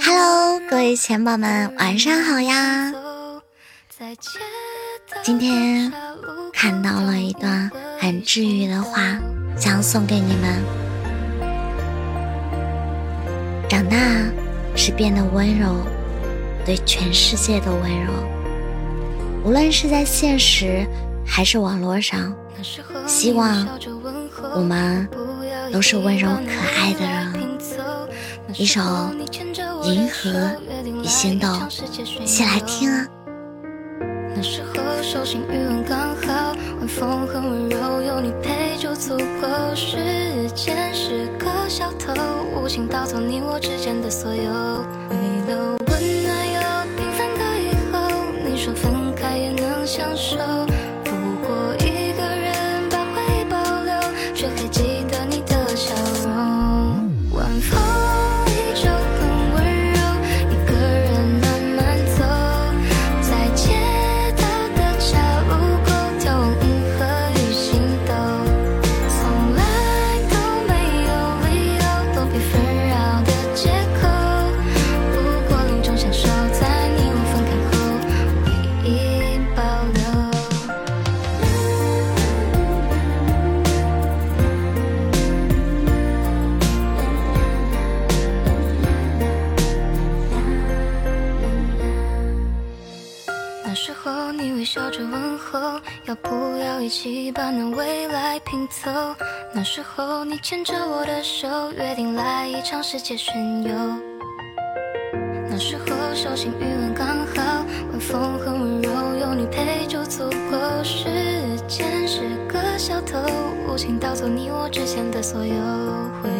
Hello，各位钱宝们，晚上好呀！今天看到了一段很治愈的话，想送给你们。长大是变得温柔，对全世界都温柔，无论是在现实还是网络上。希望我们都是温柔可爱的人。一首《银河与星斗》，一起来听啊。那时候手心余温刚好，晚风很温柔，有你陪就足够。时间是个小偷，无情盗走你我之间的所有。为了温暖又平凡的以后，你说分开也能相守。那时候你微笑着问候，要不要一起把那未来拼凑？那时候你牵着我的手，约定来一场世界巡游。那时候手心余温刚好，晚风很温柔，有你陪就足够。时间是个小偷，无情盗走你我之间的所有回。